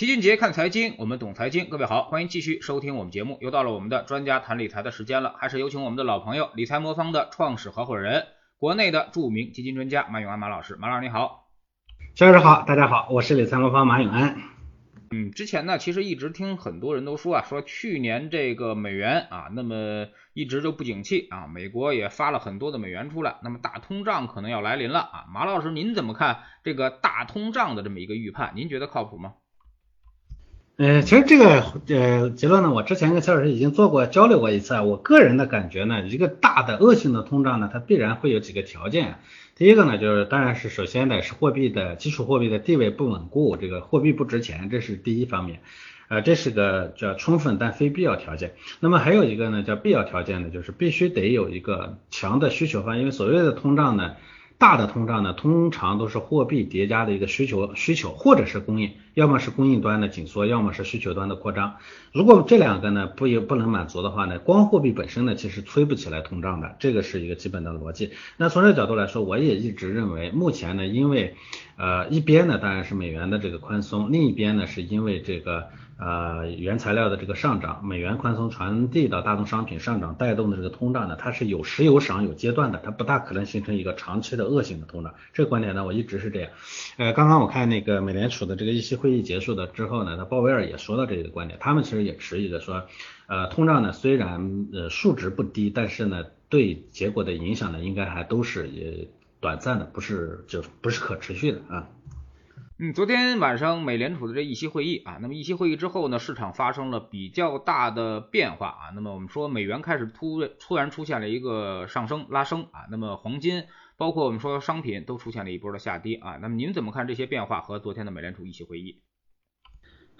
齐俊杰看财经，我们懂财经。各位好，欢迎继续收听我们节目。又到了我们的专家谈理财的时间了，还是有请我们的老朋友理财魔方的创始合伙人，国内的著名基金专家马永安马老师。马老师你好，肖老师好，大家好，我是理财魔方马永安。嗯，之前呢，其实一直听很多人都说啊，说去年这个美元啊，那么一直就不景气啊，美国也发了很多的美元出来，那么大通胀可能要来临了啊。马老师您怎么看这个大通胀的这么一个预判？您觉得靠谱吗？呃，其实这个呃结论呢，我之前跟肖老师已经做过交流过一次啊。我个人的感觉呢，一个大的恶性的通胀呢，它必然会有几个条件。第一个呢，就是当然是首先呢是货币的基础货币的地位不稳固，这个货币不值钱，这是第一方面。呃，这是个叫充分但非必要条件。那么还有一个呢叫必要条件呢，就是必须得有一个强的需求方，因为所谓的通胀呢。大的通胀呢，通常都是货币叠加的一个需求需求，或者是供应，要么是供应端的紧缩，要么是需求端的扩张。如果这两个呢不有不能满足的话呢，光货币本身呢其实催不起来通胀的，这个是一个基本的逻辑。那从这个角度来说，我也一直认为，目前呢，因为呃一边呢当然是美元的这个宽松，另一边呢是因为这个。呃，原材料的这个上涨，美元宽松传递到大宗商品上涨带动的这个通胀呢，它是有时有涨有阶段的，它不大可能形成一个长期的恶性的通胀。这个观点呢，我一直是这样。呃，刚刚我看那个美联储的这个议息会议结束的之后呢，那鲍威尔也说到这个观点，他们其实也持疑的说，呃，通胀呢虽然呃数值不低，但是呢对结果的影响呢应该还都是也短暂的，不是就不是可持续的啊。嗯，昨天晚上美联储的这议息会议啊，那么议息会议之后呢，市场发生了比较大的变化啊。那么我们说美元开始突突然出现了一个上升拉升啊，那么黄金包括我们说商品都出现了一波的下跌啊。那么您怎么看这些变化和昨天的美联储议息会议？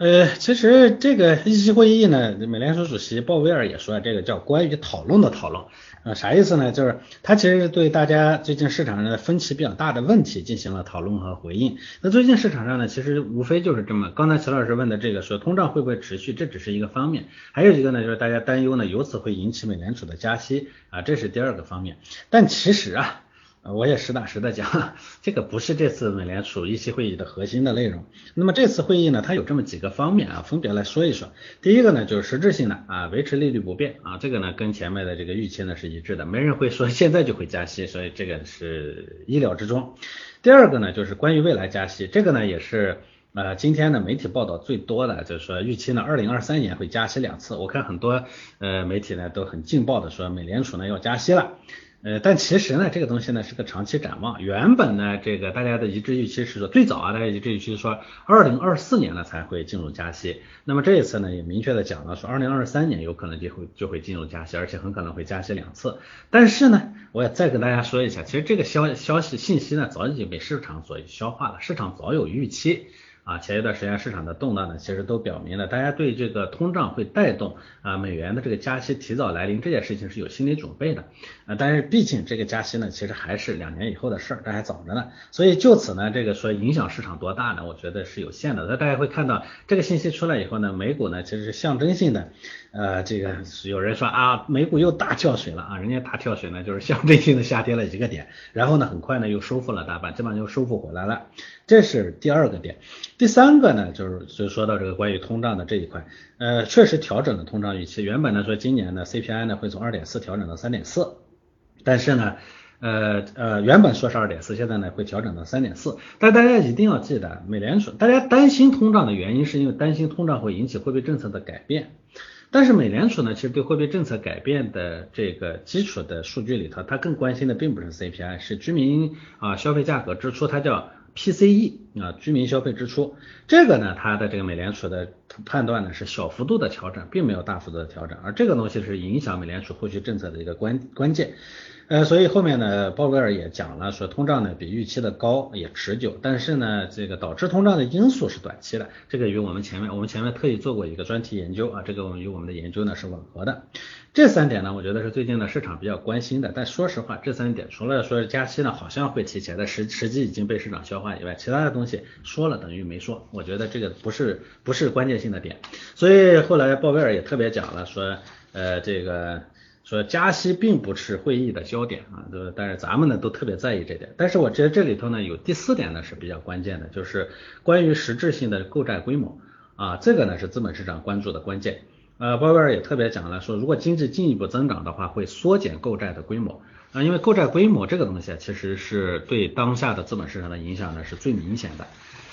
呃，其实这个议息会议呢，美联储主席鲍威尔也说，这个叫关于讨论的讨论啊，啥意思呢？就是他其实对大家最近市场上的分歧比较大的问题进行了讨论和回应。那最近市场上呢，其实无非就是这么，刚才齐老师问的这个说通胀会不会持续，这只是一个方面，还有一个呢，就是大家担忧呢，由此会引起美联储的加息啊，这是第二个方面。但其实啊。我也实打实的讲，这个不是这次美联储议息会议的核心的内容。那么这次会议呢，它有这么几个方面啊，分别来说一说。第一个呢，就是实质性的啊，维持利率不变啊，这个呢跟前面的这个预期呢是一致的，没人会说现在就会加息，所以这个是意料之中。第二个呢，就是关于未来加息，这个呢也是呃今天的媒体报道最多的，就是说预期呢二零二三年会加息两次。我看很多呃媒体呢都很劲爆的说美联储呢要加息了。呃，但其实呢，这个东西呢是个长期展望。原本呢，这个大家的一致预期是说，最早啊，大家一致预期是说，二零二四年呢才会进入加息。那么这一次呢，也明确的讲了，说二零二三年有可能就会就会进入加息，而且很可能会加息两次。但是呢，我也再跟大家说一下，其实这个消消息信息呢，早已经被市场所消化了，市场早有预期。啊，前一段时间市场的动荡呢，其实都表明了大家对这个通胀会带动啊美元的这个加息提早来临这件事情是有心理准备的啊。但是毕竟这个加息呢，其实还是两年以后的事儿，这还早着呢。所以就此呢，这个说影响市场多大呢？我觉得是有限的。那大家会看到这个信息出来以后呢，美股呢其实是象征性的，呃，这个有人说啊，美股又大跳水了啊，人家大跳水呢就是象征性的下跌了一个点，然后呢很快呢又收复了大半，基本上又收复回来了。这是第二个点。第三个呢，就是就说到这个关于通胀的这一块，呃，确实调整了通胀预期。原本呢说今年呢 CPI 呢会从二点四调整到三点四，但是呢，呃呃，原本说是二点四，现在呢会调整到三点四。但大家一定要记得，美联储大家担心通胀的原因是因为担心通胀会引起货币政策的改变。但是美联储呢，其实对货币政策改变的这个基础的数据里头，它更关心的并不是 CPI，是居民啊消费价格支出，它叫。PCE 啊，居民消费支出，这个呢，它的这个美联储的判断呢是小幅度的调整，并没有大幅度的调整，而这个东西是影响美联储后续政策的一个关关键。呃，所以后面呢，鲍威尔也讲了，说通胀呢比预期的高，也持久，但是呢，这个导致通胀的因素是短期的，这个与我们前面我们前面特意做过一个专题研究啊，这个我们与我们的研究呢是吻合的。这三点呢，我觉得是最近呢市场比较关心的。但说实话，这三点除了说加息呢好像会提前，但实实际已经被市场消化以外，其他的东西说了等于没说，我觉得这个不是不是关键性的点。所以后来鲍威尔也特别讲了，说呃这个。说加息并不是会议的焦点啊，对但是咱们呢都特别在意这点。但是我觉得这里头呢有第四点呢是比较关键的，就是关于实质性的购债规模啊，这个呢是资本市场关注的关键。呃，鲍威尔也特别讲了，说如果经济进一步增长的话，会缩减购债的规模啊，因为购债规模这个东西啊其实是对当下的资本市场的影响呢是最明显的。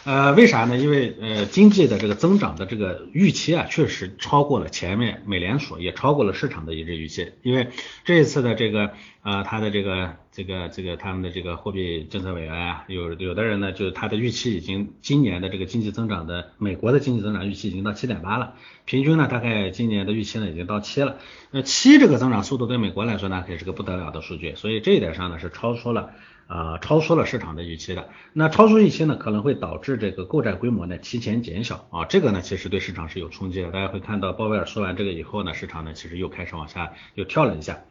呃，为啥呢？因为呃，经济的这个增长的这个预期啊，确实超过了前面美联储，也超过了市场的一致预期。因为这一次的这个呃，它的这个这个这个他们的这个货币政策委员啊，有有的人呢，就是他的预期已经今年的这个经济增长的美国的经济增长预期已经到七点八了，平均呢大概今年的预期呢已经到七了。那七这个增长速度对美国来说呢，也是个不得了的数据，所以这一点上呢是超出了。呃，超出了市场的预期的，那超出预期呢，可能会导致这个购债规模呢提前减小啊，这个呢其实对市场是有冲击的。大家会看到鲍威尔说完这个以后呢，市场呢其实又开始往下又跳了一下，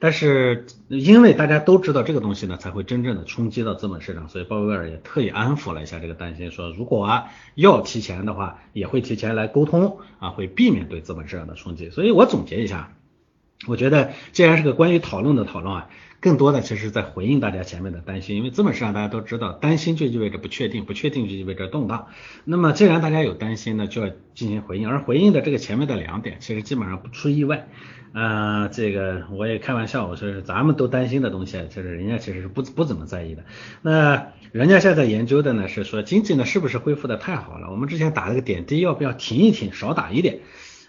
但是因为大家都知道这个东西呢才会真正的冲击到资本市场，所以鲍威尔也特意安抚了一下这个担心，说如果啊要提前的话，也会提前来沟通啊，会避免对资本市场的冲击。所以我总结一下，我觉得既然是个关于讨论的讨论啊。更多的其实在回应大家前面的担心，因为资本市场大家都知道，担心就意味着不确定，不确定就意味着动荡。那么既然大家有担心呢，就要进行回应，而回应的这个前面的两点，其实基本上不出意外。呃，这个我也开玩笑，我说是咱们都担心的东西，其实人家其实是不不怎么在意的。那人家现在研究的呢，是说经济呢是不是恢复的太好了？我们之前打了个点滴，要不要停一停，少打一点？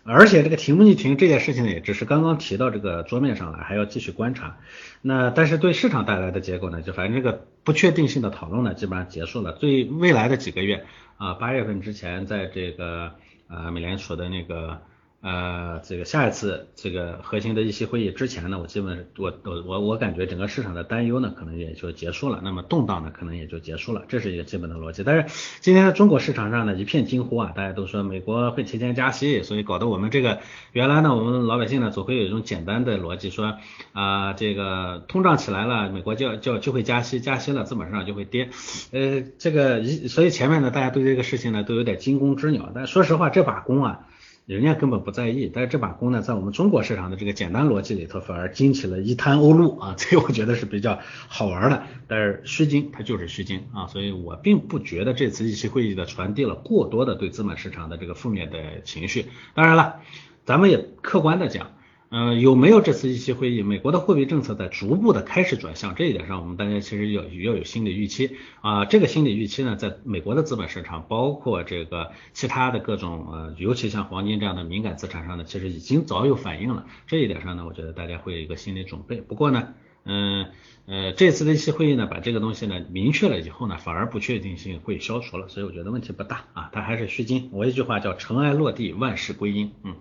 而且这个停不停这件事情呢，也只是刚刚提到这个桌面上来，还要继续观察。那但是对市场带来的结果呢，就反正这个不确定性的讨论呢，基本上结束了。最未来的几个月啊，八月份之前，在这个呃美联储的那个。呃，这个下一次这个核心的议息会议之前呢，我基本我我我我感觉整个市场的担忧呢，可能也就结束了，那么动荡呢，可能也就结束了，这是一个基本的逻辑。但是今天中国市场上呢，一片惊呼啊，大家都说美国会提前加息，所以搞得我们这个原来呢，我们老百姓呢，总会有一种简单的逻辑，说啊，这个通胀起来了，美国就要就就会加息，加息了，资本市场就会跌。呃，这个一所以前面呢，大家对这个事情呢，都有点惊弓之鸟。但说实话，这把弓啊。人家根本不在意，但是这把弓呢，在我们中国市场的这个简单逻辑里头，反而惊起了一滩鸥鹭啊！这我觉得是比较好玩的。但是虚惊，它就是虚惊啊！所以我并不觉得这次议息会议的传递了过多的对资本市场的这个负面的情绪。当然了，咱们也客观的讲。嗯，有没有这次议息会议？美国的货币政策在逐步的开始转向，这一点上我们大家其实要要有心理预期啊。这个心理预期呢，在美国的资本市场，包括这个其他的各种呃，尤其像黄金这样的敏感资产上呢，其实已经早有反应了。这一点上呢，我觉得大家会有一个心理准备。不过呢，嗯呃，这次的议息会议呢，把这个东西呢明确了以后呢，反而不确定性会消除了，所以我觉得问题不大啊。它还是虚惊。我一句话叫尘埃落地，万事归阴。嗯。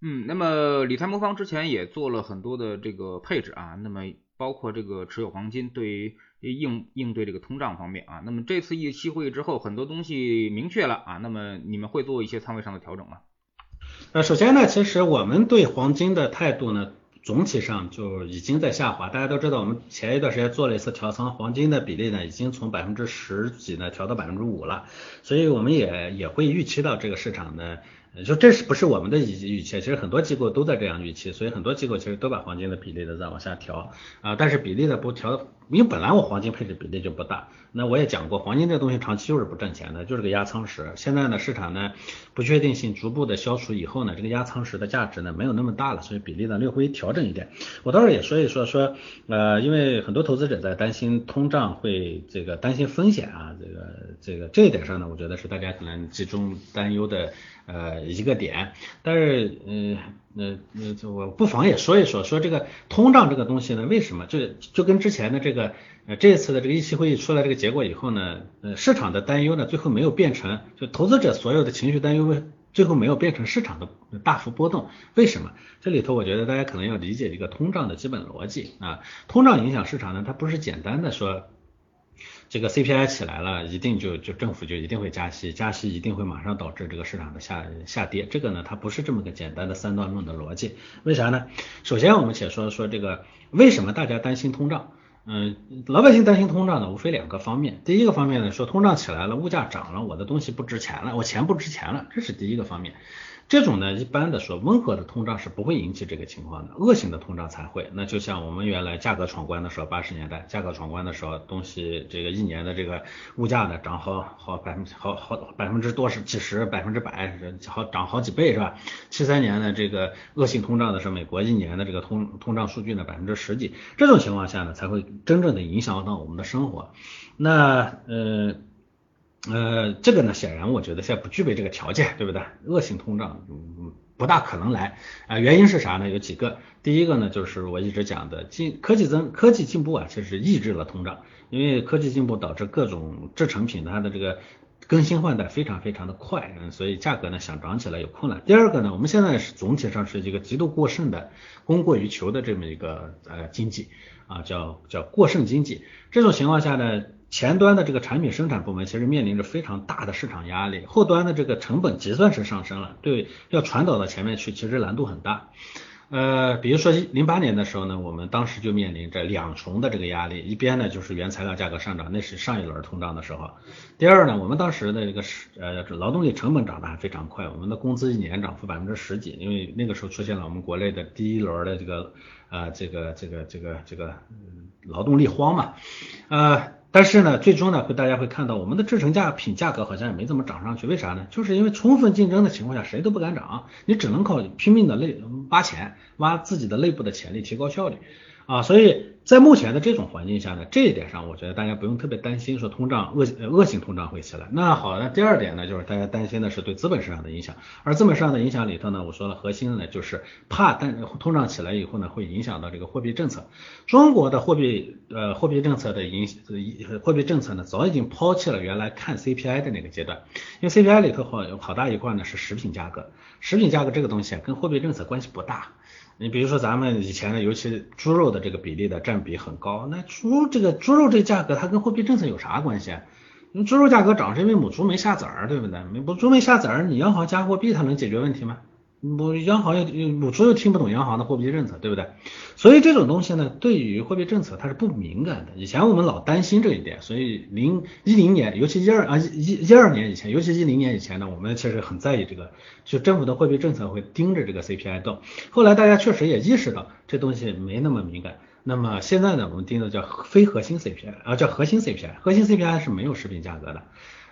嗯，那么理财魔方之前也做了很多的这个配置啊，那么包括这个持有黄金，对于应应对这个通胀方面啊，那么这次议息会议之后，很多东西明确了啊，那么你们会做一些仓位上的调整吗？呃，首先呢，其实我们对黄金的态度呢，总体上就已经在下滑。大家都知道，我们前一段时间做了一次调仓，黄金的比例呢，已经从百分之十几呢调到百分之五了，所以我们也也会预期到这个市场的也。就这是不是我们的预预期？其实很多机构都在这样预期，所以很多机构其实都把黄金的比例的在往下调啊，但是比例的不调，因为本来我黄金配置比例就不大。那我也讲过，黄金这东西长期就是不挣钱的，就是个压舱石。现在呢，市场呢不确定性逐步的消除以后呢，这个压舱石的价值呢没有那么大了，所以比例呢略微调整一点。我倒是也说一说说，呃，因为很多投资者在担心通胀会这个担心风险啊，这个这个这一点上呢，我觉得是大家可能集中担忧的。呃，一个点，但是，嗯，呃那我不妨也说一说，说这个通胀这个东西呢，为什么就就跟之前的这个，呃，这一次的这个议息会议出来这个结果以后呢，呃，市场的担忧呢，最后没有变成，就投资者所有的情绪担忧，最后没有变成市场的大幅波动，为什么？这里头我觉得大家可能要理解一个通胀的基本逻辑啊，通胀影响市场呢，它不是简单的说。这个 CPI 起来了，一定就就政府就一定会加息，加息一定会马上导致这个市场的下下跌。这个呢，它不是这么个简单的三段论的逻辑。为啥呢？首先我们且说说这个为什么大家担心通胀？嗯，老百姓担心通胀呢，无非两个方面。第一个方面呢，说通胀起来了，物价涨了，我的东西不值钱了，我钱不值钱了，这是第一个方面。这种呢，一般的说，温和的通胀是不会引起这个情况的，恶性的通胀才会。那就像我们原来价格闯关的时候，八十年代价格闯关的时候，东西这个一年的这个物价呢涨好好百分好好百分之多少几十百分之百，好涨好几倍是吧？七三年的这个恶性通胀的时候，美国一年的这个通通胀数据呢百分之十几，这种情况下呢，才会真正的影响到我们的生活。那呃。呃，这个呢，显然我觉得现在不具备这个条件，对不对？恶性通胀嗯不大可能来啊，原因是啥呢？有几个，第一个呢，就是我一直讲的进科技增科技进步啊，其实抑制了通胀，因为科技进步导致各种制成品它的这个更新换代非常非常的快，嗯，所以价格呢想涨起来有困难。第二个呢，我们现在是总体上是一个极度过剩的供过于求的这么一个呃经济啊，叫叫过剩经济，这种情况下呢。前端的这个产品生产部门其实面临着非常大的市场压力，后端的这个成本结算是上升了，对，要传导到前面去，其实难度很大。呃，比如说零八年的时候呢，我们当时就面临着两重的这个压力，一边呢就是原材料价格上涨，那是上一轮通胀的时候；第二呢，我们当时的这个是呃劳动力成本涨得还非常快，我们的工资一年涨幅百分之十几，因为那个时候出现了我们国内的第一轮的这个呃这个这个这个这个劳动力荒嘛，呃。但是呢，最终呢，会大家会看到我们的制成价品价格好像也没怎么涨上去，为啥呢？就是因为充分竞争的情况下，谁都不敢涨，你只能靠拼命的内挖钱，挖自己的内部的潜力，提高效率。啊，所以在目前的这种环境下呢，这一点上我觉得大家不用特别担心，说通胀恶恶性通胀会起来。那好，那第二点呢，就是大家担心的是对资本市场的影响，而资本市场的影响里头呢，我说了核心呢，就是怕但通胀起来以后呢，会影响到这个货币政策。中国的货币呃货币政策的影货币政策呢，早已经抛弃了原来看 CPI 的那个阶段，因为 CPI 里头好有好大一块呢是食品价格，食品价格这个东西啊，跟货币政策关系不大。你比如说咱们以前的，尤其猪肉的这个比例的占比很高，那猪这个猪肉这价格它跟货币政策有啥关系？你猪肉价格涨是因为母猪没下崽儿，对不对？母猪没下崽儿，你央行加货币它能解决问题吗？母央行又母猪又听不懂央行的货币政策，对不对？所以这种东西呢，对于货币政策它是不敏感的。以前我们老担心这一点，所以零一零年，尤其一二啊一一一二年以前，尤其一零年以前呢，我们其实很在意这个，就政府的货币政策会盯着这个 CPI 动。后来大家确实也意识到这东西没那么敏感。那么现在呢，我们盯的叫非核心 CPI 啊，叫核心 CPI，核心 CPI 是没有食品价格的。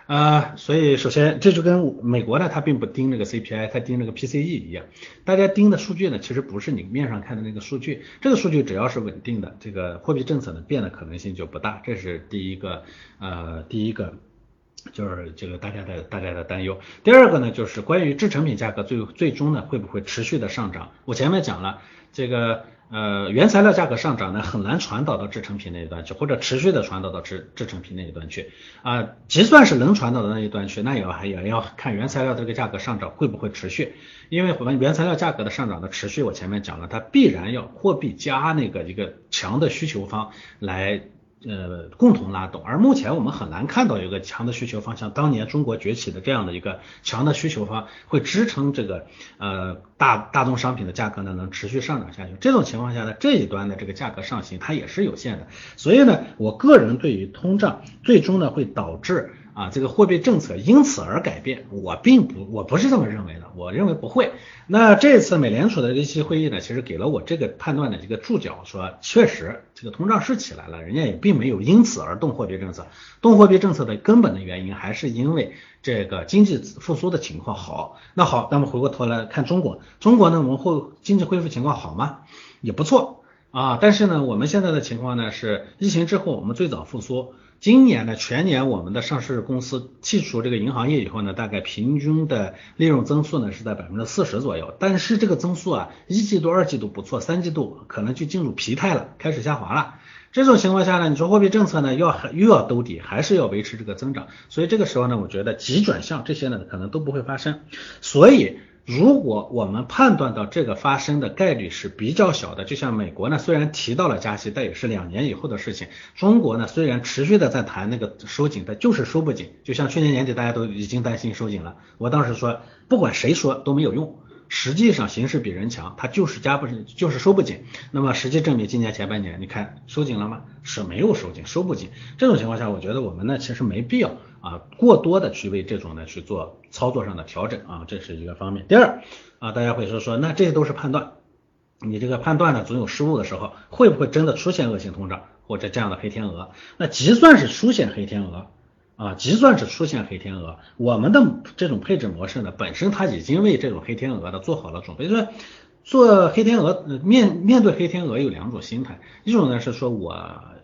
啊，所以首先这就跟美国呢，它并不盯这个 CPI，它盯这个 PCE 一样。大家盯的数据呢，其实不是你面上看的那个数据。这个数据只要是稳定的，这个货币政策呢变的可能性就不大。这是第一个，呃，第一个就是这个大家的大家的担忧。第二个呢，就是关于制成品价格最最终呢会不会持续的上涨？我前面讲了这个。呃，原材料价格上涨呢，很难传导到制成品那一端去，或者持续的传导到制制成品那一端去啊。即算是能传导到那一端去，那也要还也要看原材料这个价格上涨会不会持续，因为我们原材料价格的上涨的持续，我前面讲了，它必然要货币加那个一个强的需求方来。呃，共同拉动，而目前我们很难看到有个强的需求方向，当年中国崛起的这样的一个强的需求方会支撑这个呃大大宗商品的价格呢能持续上涨下去。这种情况下呢，这一端的这个价格上行它也是有限的。所以呢，我个人对于通胀最终呢会导致。啊，这个货币政策因此而改变，我并不，我不是这么认为的，我认为不会。那这次美联储的这期会议呢，其实给了我这个判断的一个注脚，说确实这个通胀是起来了，人家也并没有因此而动货币政策，动货币政策的根本的原因还是因为这个经济复苏的情况好。那好，那么回过头来看中国，中国呢，我们后经济恢复情况好吗？也不错啊，但是呢，我们现在的情况呢是疫情之后我们最早复苏。今年呢，全年我们的上市公司剔除这个银行业以后呢，大概平均的利润增速呢是在百分之四十左右。但是这个增速啊，一季度、二季度不错，三季度可能就进入疲态了，开始下滑了。这种情况下呢，你说货币政策呢要又要兜底，还是要维持这个增长？所以这个时候呢，我觉得急转向这些呢可能都不会发生。所以。如果我们判断到这个发生的概率是比较小的，就像美国呢，虽然提到了加息，但也是两年以后的事情。中国呢，虽然持续的在谈那个收紧，但就是收不紧。就像去年年底大家都已经担心收紧了，我当时说不管谁说都没有用实际上形势比人强，它就是加不就是收不紧。那么实际证明今年前半年，你看收紧了吗？是没有收紧，收不紧。这种情况下，我觉得我们呢其实没必要啊过多的去为这种呢去做操作上的调整啊，这是一个方面。第二啊，大家会说说，那这些都是判断，你这个判断呢总有失误的时候，会不会真的出现恶性通胀或者这样的黑天鹅？那即算是出现黑天鹅。啊，即算是出现黑天鹅，我们的这种配置模式呢，本身它已经为这种黑天鹅的做好了准备。就是做黑天鹅，面面对黑天鹅有两种心态，一种呢是说我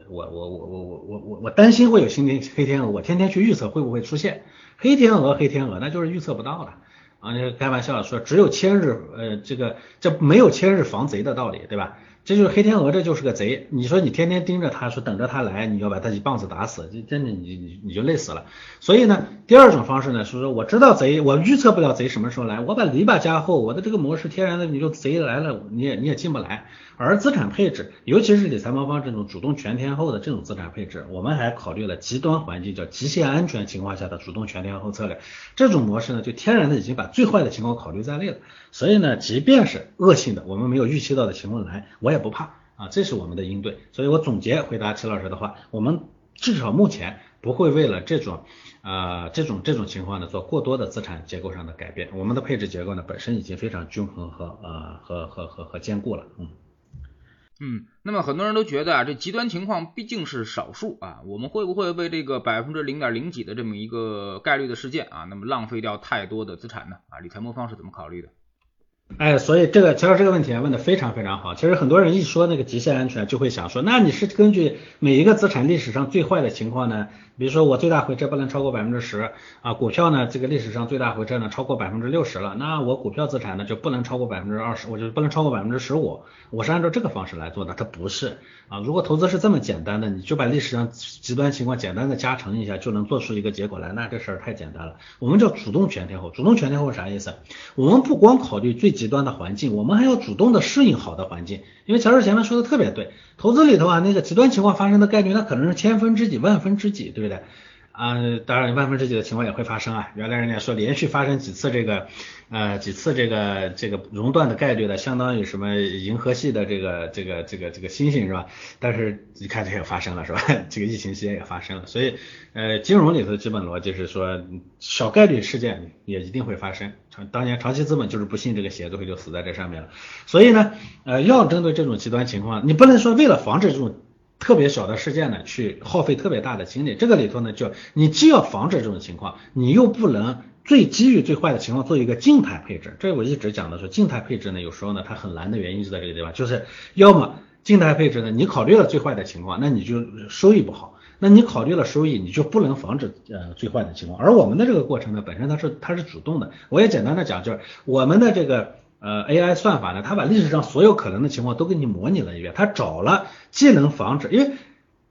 我我我我我我我我担心会有新天黑天鹅，我天天去预测会不会出现黑天鹅，黑天鹅那就是预测不到了啊，开玩笑说只有千日，呃，这个这没有千日防贼的道理，对吧？这就是黑天鹅，这就是个贼。你说你天天盯着它，说等着它来，你要把它一棒子打死，这真的你你你就累死了。所以呢，第二种方式呢，是说我知道贼，我预测不了贼什么时候来，我把篱笆加厚，我的这个模式天然的，你就贼来了，你也你也进不来。而资产配置，尤其是理财魔方这种主动全天候的这种资产配置，我们还考虑了极端环境，叫极限安全情况下的主动全天候策略。这种模式呢，就天然的已经把最坏的情况考虑在内了。所以呢，即便是恶性的，我们没有预期到的情况来，我也不怕啊，这是我们的应对。所以我总结回答齐老师的话，我们至少目前不会为了这种啊这种这种情况呢做过多的资产结构上的改变。我们的配置结构呢本身已经非常均衡和呃和和和和坚固了，嗯。嗯，那么很多人都觉得啊，这极端情况毕竟是少数啊，我们会不会为这个百分之零点零几的这么一个概率的事件啊，那么浪费掉太多的资产呢？啊，理财魔方是怎么考虑的？哎，所以这个其实这个问题问的非常非常好。其实很多人一说那个极限安全，就会想说，那你是根据每一个资产历史上最坏的情况呢？比如说我最大回撤不能超过百分之十啊，股票呢这个历史上最大回撤呢超过百分之六十了，那我股票资产呢就不能超过百分之二十，我就不能超过百分之十五，我是按照这个方式来做的，它不是啊。如果投资是这么简单的，你就把历史上极端情况简单的加成一下就能做出一个结果来，那这事儿太简单了。我们叫主动全天候，主动全天候啥意思？我们不光考虑最极极端的环境，我们还要主动的适应好的环境。因为乔治前面说的特别对，投资里头啊，那个极端情况发生的概率，那可能是千分之几、万分之几，对不对？啊，当然万分之几的情况也会发生啊。原来人家说连续发生几次这个，呃，几次这个这个熔断的概率呢，相当于什么银河系的这个这个这个这个星星是吧？但是你看这也发生了是吧？这个疫情期间也发生了，所以呃，金融里头的基本逻辑是说，小概率事件也一定会发生。长当年长期资本就是不信这个邪，最后就死在这上面了。所以呢，呃，要针对这种极端情况，你不能说为了防止这种。特别小的事件呢，去耗费特别大的精力，这个里头呢，就你既要防止这种情况，你又不能最基于最坏的情况做一个静态配置。这我一直讲的是静态配置呢，有时候呢它很难的原因就在这个地方，就是要么静态配置呢，你考虑了最坏的情况，那你就收益不好；那你考虑了收益，你就不能防止呃最坏的情况。而我们的这个过程呢，本身它是它是主动的。我也简单的讲，就是我们的这个。呃，AI 算法呢，它把历史上所有可能的情况都给你模拟了一遍，它找了既能防止，因为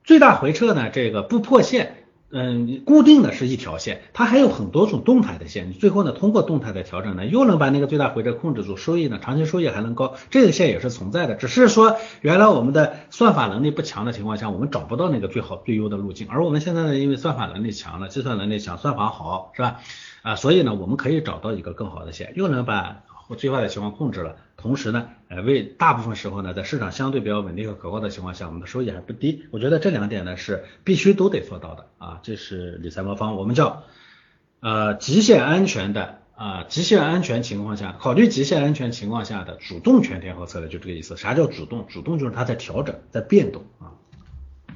最大回撤呢，这个不破线，嗯，固定的是一条线，它还有很多种动态的线，你最后呢，通过动态的调整呢，又能把那个最大回撤控制住，收益呢，长期收益还能高，这个线也是存在的，只是说原来我们的算法能力不强的情况下，我们找不到那个最好最优的路径，而我们现在呢，因为算法能力强了，计算能力强，算法好，是吧？啊，所以呢，我们可以找到一个更好的线，又能把。最坏的情况控制了，同时呢，呃，为大部分时候呢，在市场相对比较稳定和可靠的情况下，我们的收益还不低。我觉得这两点呢是必须都得做到的啊，这是理财魔方，我们叫呃极限安全的啊，极限安全情况下，考虑极限安全情况下的主动全天候策略，就这个意思。啥叫主动？主动就是它在调整，在变动啊。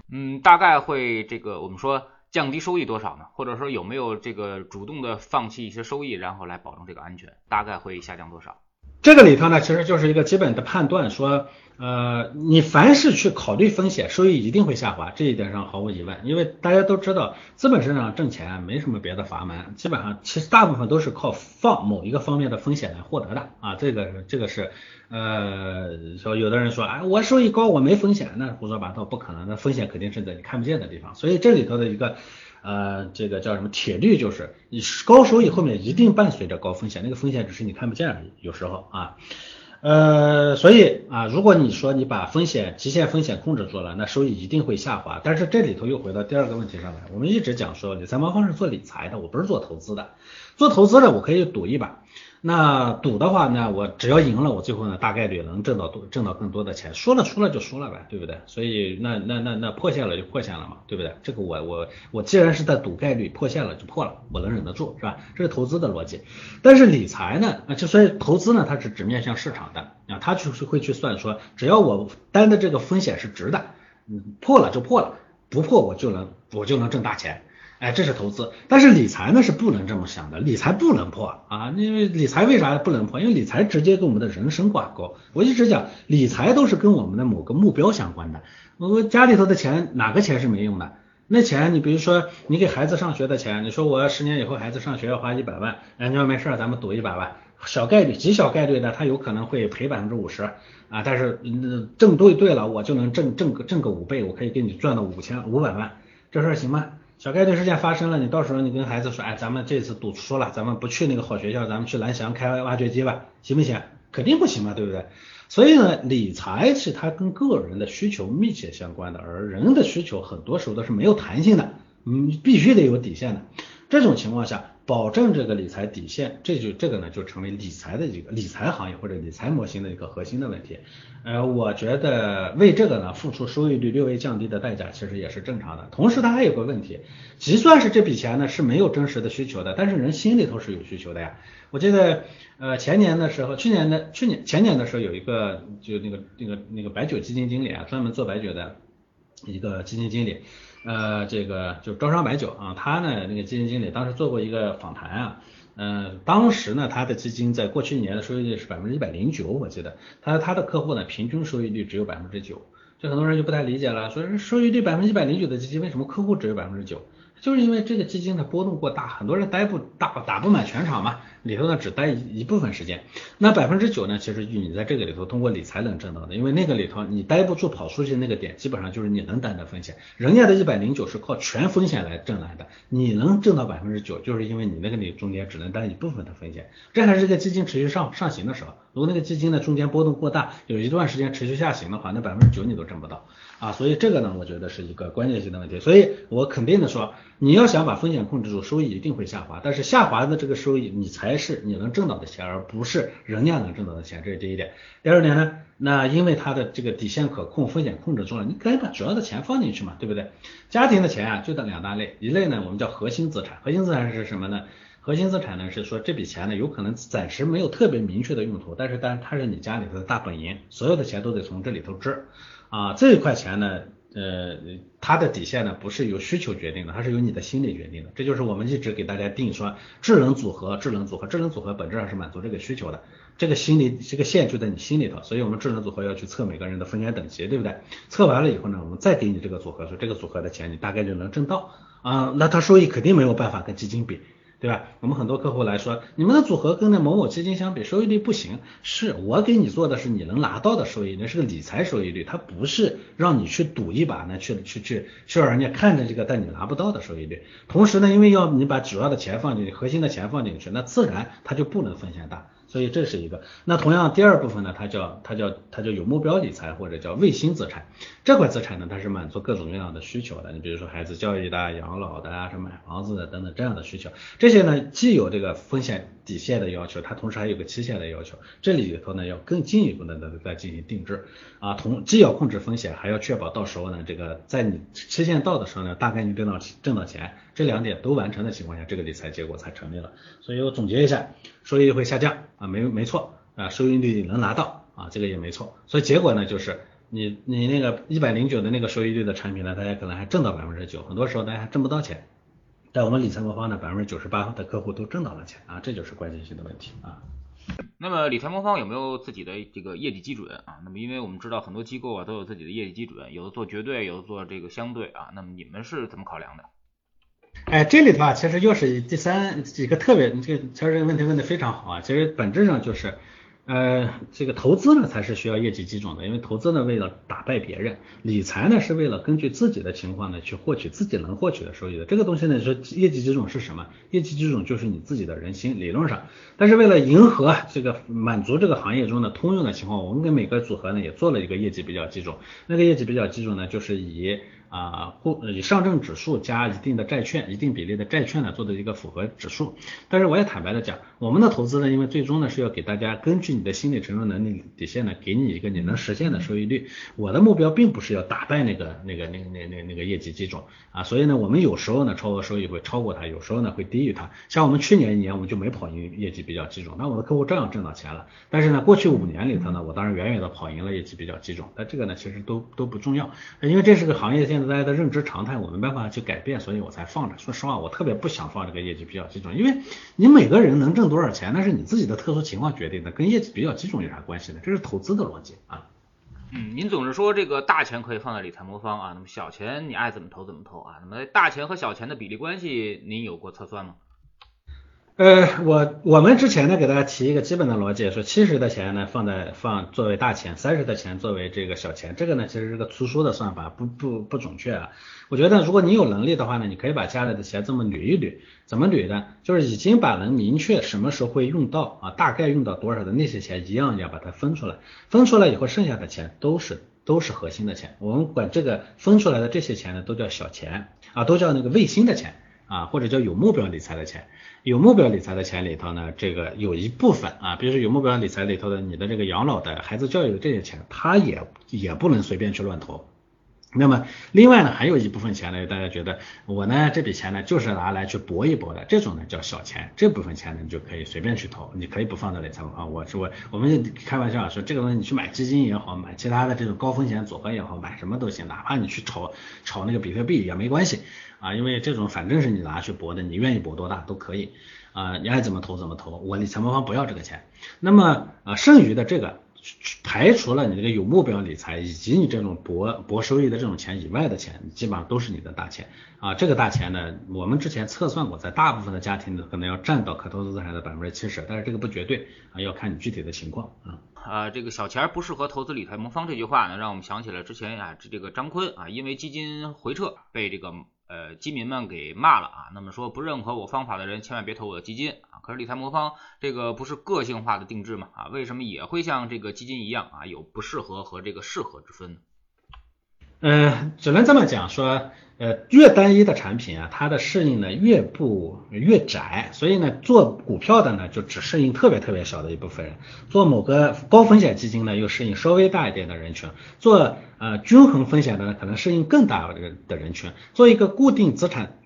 嗯，大概会这个我们说降低收益多少呢？或者说有没有这个主动的放弃一些收益，然后来保证这个安全？大概会下降多少？这个里头呢，其实就是一个基本的判断，说，呃，你凡是去考虑风险，收益一定会下滑，这一点上毫无疑问。因为大家都知道，资本市场挣钱没什么别的阀门，基本上其实大部分都是靠放某一个方面的风险来获得的啊。这个这个是，呃，说有的人说，哎，我收益高，我没风险，那胡说八道，不可能，那风险肯定是在你看不见的地方。所以这里头的一个。呃，这个叫什么铁律，就是你高收益后面一定伴随着高风险，那个风险只是你看不见而已。有时候啊，呃，所以啊，如果你说你把风险极限风险控制住了，那收益一定会下滑。但是这里头又回到第二个问题上来，我们一直讲说理财魔方是做理财的，我不是做投资的。做投资的我可以赌一把，那赌的话呢，我只要赢了，我最后呢大概率能挣到多挣到更多的钱。输了输了就输了呗，对不对？所以那那那那破线了就破线了嘛，对不对？这个我我我既然是在赌概率，破线了就破了，我能忍得住是吧？这是投资的逻辑。但是理财呢，啊，就所以投资呢，它是只面向市场的啊，它就是会去算说，只要我担的这个风险是值的，嗯，破了就破了，不破我就能我就能挣大钱。哎，这是投资，但是理财呢是不能这么想的，理财不能破啊！因为理财为啥不能破？因为理财直接跟我们的人生挂钩。我一直讲，理财都是跟我们的某个目标相关的。我家里头的钱，哪个钱是没用的？那钱，你比如说你给孩子上学的钱，你说我十年以后孩子上学要花一百万，哎，你说没事，咱们赌一百万，小概率，极小概率的，他有可能会赔百分之五十啊，但是挣对对了，我就能挣挣个挣个五倍，我可以给你赚到五千五百万，这事儿行吗？小概率事件发生了，你到时候你跟孩子说，哎，咱们这次赌输了，咱们不去那个好学校，咱们去蓝翔开挖掘机吧，行不行？肯定不行嘛，对不对？所以呢，理财是它跟个人的需求密切相关的，而人的需求很多时候都是没有弹性的，嗯，必须得有底线的。这种情况下。保证这个理财底线，这就这个呢就成为理财的一个理财行业或者理财模型的一个核心的问题。呃，我觉得为这个呢付出收益率略微降低的代价，其实也是正常的。同时，它还有个问题，即算是这笔钱呢是没有真实的需求的，但是人心里头是有需求的呀。我记得呃前年的时候，去年的去年前年的时候有一个就那个那个那个白酒基金经理啊，专门做白酒的一个基金经理。呃，这个就招商白酒啊，他呢那个基金经理当时做过一个访谈啊，嗯，当时呢他的基金在过去一年的收益率是百分之一百零九，我记得，他他的客户呢平均收益率只有百分之九，就很多人就不太理解了，说收益率百分之一百零九的基金为什么客户只有百分之九？就是因为这个基金的波动过大，很多人待不大打不满全场嘛，里头呢只待一一部分时间。那百分之九呢，其实你在这个里头通过理财能挣到的，因为那个里头你待不住跑出去那个点，基本上就是你能担的风险。人家的一百零九是靠全风险来挣来的，你能挣到百分之九，就是因为你那个里中间只能担一部分的风险。这还是个基金持续上上行的时候，如果那个基金的中间波动过大，有一段时间持续下行的话，那百分之九你都挣不到啊。所以这个呢，我觉得是一个关键性的问题。所以我肯定的说。你要想把风险控制住，收益一定会下滑。但是下滑的这个收益，你才是你能挣到的钱，而不是人家能挣到的钱。这是第一点。第二点呢，那因为它的这个底线可控，风险控制住了，你可以把主要的钱放进去嘛，对不对？家庭的钱啊，就这两大类，一类呢我们叫核心资产。核心资产是什么呢？核心资产呢是说这笔钱呢有可能暂时没有特别明确的用途，但是但是它是你家里头的大本营，所有的钱都得从这里头支啊。这一块钱呢。呃，它的底线呢不是由需求决定的，它是由你的心理决定的。这就是我们一直给大家定说智能组合，智能组合，智能组合本质上是满足这个需求的。这个心理这个线就在你心里头，所以我们智能组合要去测每个人的风险等级，对不对？测完了以后呢，我们再给你这个组合，说这个组合的钱你大概就能挣到啊，那它收益肯定没有办法跟基金比。对吧？我们很多客户来说，你们的组合跟那某某基金相比，收益率不行。是我给你做的是你能拿到的收益，那是个理财收益率，它不是让你去赌一把呢，去去去去让人家看着这个，但你拿不到的收益率。同时呢，因为要你把主要的钱放进去，核心的钱放进去，那自然它就不能风险大。所以这是一个，那同样第二部分呢，它叫它叫它叫有目标理财或者叫卫星资产，这块资产呢，它是满足各种各样的需求的。你比如说孩子教育的、养老的啊，什么买房子的等等这样的需求，这些呢既有这个风险底线的要求，它同时还有个期限的要求，这里头呢要更进一步的再进行定制啊，同既要控制风险，还要确保到时候呢这个在你期限到的时候呢，大概率挣到挣到钱。这两点都完成的情况下，这个理财结果才成立了。所以我总结一下，收益率会下降啊，没没错啊，收益率能拿到啊，这个也没错。所以结果呢，就是你你那个一百零九的那个收益率的产品呢，大家可能还挣到百分之九，很多时候大家还挣不到钱。但我们理财魔方呢，百分之九十八的客户都挣到了钱啊，这就是关键性的问题啊。那么理财魔方有没有自己的这个业绩基准啊？那么因为我们知道很多机构啊都有自己的业绩基准，有的做绝对，有的做这个相对啊。那么你们是怎么考量的？哎，这里头啊，其实又是第三几个特别，这个其实这个问题问的非常好啊，其实本质上就是。呃，这个投资呢才是需要业绩基准的，因为投资呢为了打败别人，理财呢是为了根据自己的情况呢去获取自己能获取的收益的。这个东西呢说业绩基准是什么？业绩基准就是你自己的人心，理论上。但是为了迎合这个满足这个行业中的通用的情况，我们给每个组合呢也做了一个业绩比较基准。那个业绩比较基准呢就是以啊，或以上证指数加一定的债券，一定比例的债券呢做的一个复合指数。但是我也坦白的讲，我们的投资呢，因为最终呢是要给大家根据你的心理承受能力底线呢，给你一个你能实现的收益率。我的目标并不是要打败那个那个那个那那那个业绩基准啊，所以呢，我们有时候呢超额收益会超过它，有时候呢会低于它。像我们去年一年我们就没跑赢业绩比较基准，那我的客户照样挣到钱了。但是呢，过去五年里头呢，我当然远远的跑赢了业绩比较基准。那这个呢，其实都都不重要，因为这是个行业性现在的认知常态，我没办法去改变，所以我才放着。说实话，我特别不想放这个业绩比较集中，因为你每个人能挣多少钱，那是你自己的特殊情况决定的，跟业绩比较集中有啥关系呢？这是投资的逻辑啊。嗯，您总是说这个大钱可以放在理财魔方啊，那么小钱你爱怎么投怎么投啊？那么大钱和小钱的比例关系，您有过测算吗？呃，我我们之前呢给大家提一个基本的逻辑，说七十的钱呢放在放作为大钱，三十的钱作为这个小钱，这个呢其实是个粗疏的算法，不不不准确啊。我觉得如果你有能力的话呢，你可以把家里的钱这么捋一捋，怎么捋呢？就是已经把能明确什么时候会用到啊，大概用到多少的那些钱，一样要把它分出来，分出来以后剩下的钱都是都是核心的钱，我们管这个分出来的这些钱呢都叫小钱啊，都叫那个卫星的钱啊，或者叫有目标理财的钱。有目标理财的钱里头呢，这个有一部分啊，比如说有目标理财里头的你的这个养老的孩子教育的这些钱，他也也不能随便去乱投。那么另外呢，还有一部分钱呢，大家觉得我呢这笔钱呢就是拿来去搏一搏的，这种呢叫小钱，这部分钱呢你就可以随便去投，你可以不放在理财啊。我是我我们开玩笑啊说，这个东西你去买基金也好，买其他的这种高风险组合也好，买什么都行，哪怕你去炒炒那个比特币也没关系。啊，因为这种反正是你拿去搏的，你愿意搏多大都可以啊，你爱怎么投怎么投，我理财魔方不要这个钱。那么啊，剩余的这个排除了你这个有目标理财以及你这种博博收益的这种钱以外的钱，基本上都是你的大钱啊。这个大钱呢，我们之前测算过，在大部分的家庭呢，可能要占到可投资资产的百分之七十，但是这个不绝对啊，要看你具体的情况啊。啊，这个小钱不适合投资理财魔方这句话呢，让我们想起了之前啊，这这个张坤啊，因为基金回撤被这个。呃，基民们给骂了啊，那么说不认可我方法的人，千万别投我的基金啊。可是理财魔方这个不是个性化的定制嘛啊，为什么也会像这个基金一样啊，有不适合和这个适合之分呢？嗯，只能这么讲说。呃，越单一的产品啊，它的适应呢越不越窄，所以呢，做股票的呢就只适应特别特别小的一部分人，做某个高风险基金呢又适应稍微大一点的人群，做呃均衡风险的呢可能适应更大的的人群，做一个固定资产。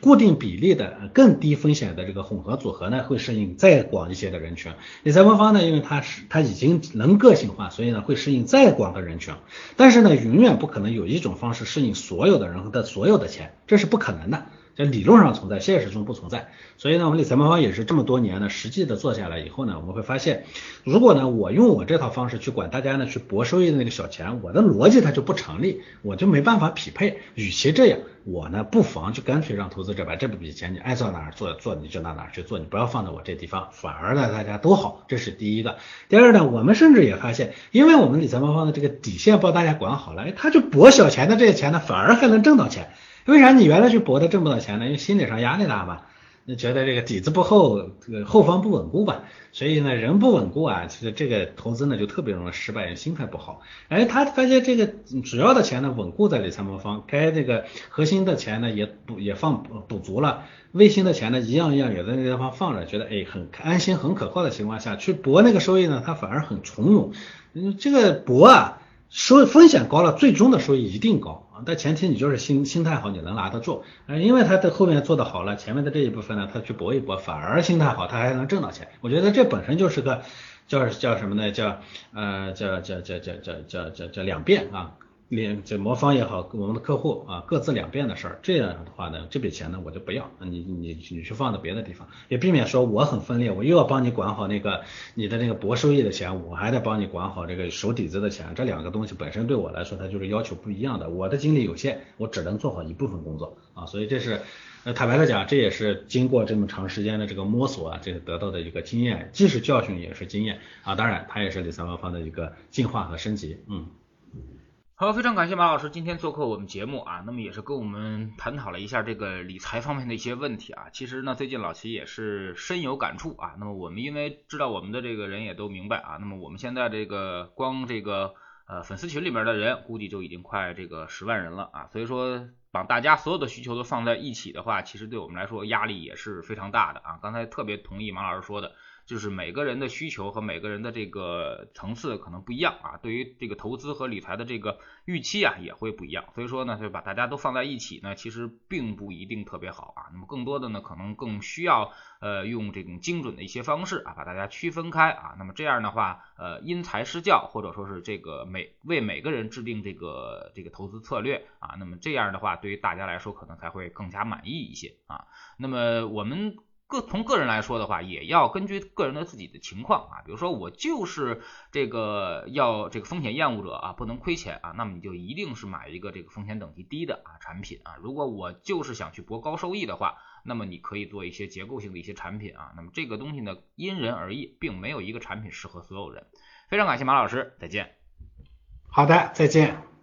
固定比例的更低风险的这个混合组合呢，会适应再广一些的人群。理财魔方呢，因为它是它已经能个性化，所以呢会适应再广的人群。但是呢，永远不可能有一种方式适应所有的人和的所有的钱，这是不可能的。在理论上存在，现实中不存在。所以呢，我们理财魔方也是这么多年呢，实际的做下来以后呢，我们会发现，如果呢我用我这套方式去管大家呢去博收益的那个小钱，我的逻辑它就不成立，我就没办法匹配。与其这样，我呢不妨就干脆让投资者把这笔钱你爱做哪儿做做你就到哪儿去做，你不要放在我这地方，反而呢大家都好。这是第一个。第二呢，我们甚至也发现，因为我们理财魔方的这个底线帮大家管好了，哎，他就博小钱的这些钱呢，反而还能挣到钱。为啥你原来去博的挣不到钱呢？因为心理上压力大嘛，你觉得这个底子不厚，这个后方不稳固吧，所以呢，人不稳固啊，其实这个投资呢就特别容易失败，心态不好。哎，他发现这个主要的钱呢稳固在理财魔方，该这个核心的钱呢也补也放补足了，卫星的钱呢一样一样也在那地方放着，觉得哎很安心很可靠的情况下去博那个收益呢，他反而很从容。嗯，这个博啊。收风险高了，最终的收益一定高但前提你就是心心态好，你能拿得住啊！因为他的后面做的好了，前面的这一部分呢，他去搏一搏，反而心态好，他还能挣到钱。我觉得这本身就是个叫叫什么呢？叫呃叫叫叫叫叫叫叫叫两变啊！连这魔方也好，我们的客户啊，各自两边的事儿。这样的话呢，这笔钱呢我就不要，你你你去放到别的地方，也避免说我很分裂，我又要帮你管好那个你的那个博收益的钱，我还得帮你管好这个手底子的钱。这两个东西本身对我来说，它就是要求不一样的。我的精力有限，我只能做好一部分工作啊。所以这是呃坦白的讲，这也是经过这么长时间的这个摸索啊，这个得到的一个经验，既是教训也是经验啊。当然，它也是理财魔方的一个进化和升级，嗯。好，非常感谢马老师今天做客我们节目啊，那么也是跟我们探讨了一下这个理财方面的一些问题啊。其实呢，最近老齐也是深有感触啊。那么我们因为知道我们的这个人也都明白啊，那么我们现在这个光这个呃粉丝群里边的人估计就已经快这个十万人了啊，所以说把大家所有的需求都放在一起的话，其实对我们来说压力也是非常大的啊。刚才特别同意马老师说的。就是每个人的需求和每个人的这个层次可能不一样啊，对于这个投资和理财的这个预期啊也会不一样，所以说呢，就把大家都放在一起呢，其实并不一定特别好啊。那么更多的呢，可能更需要呃用这种精准的一些方式啊，把大家区分开啊。那么这样的话，呃因材施教，或者说是这个每为每个人制定这个这个投资策略啊，那么这样的话，对于大家来说可能才会更加满意一些啊。那么我们。个从个人来说的话，也要根据个人的自己的情况啊，比如说我就是这个要这个风险厌恶者啊，不能亏钱啊，那么你就一定是买一个这个风险等级低的啊产品啊。如果我就是想去博高收益的话，那么你可以做一些结构性的一些产品啊。那么这个东西呢，因人而异，并没有一个产品适合所有人。非常感谢马老师，再见。好的，再见。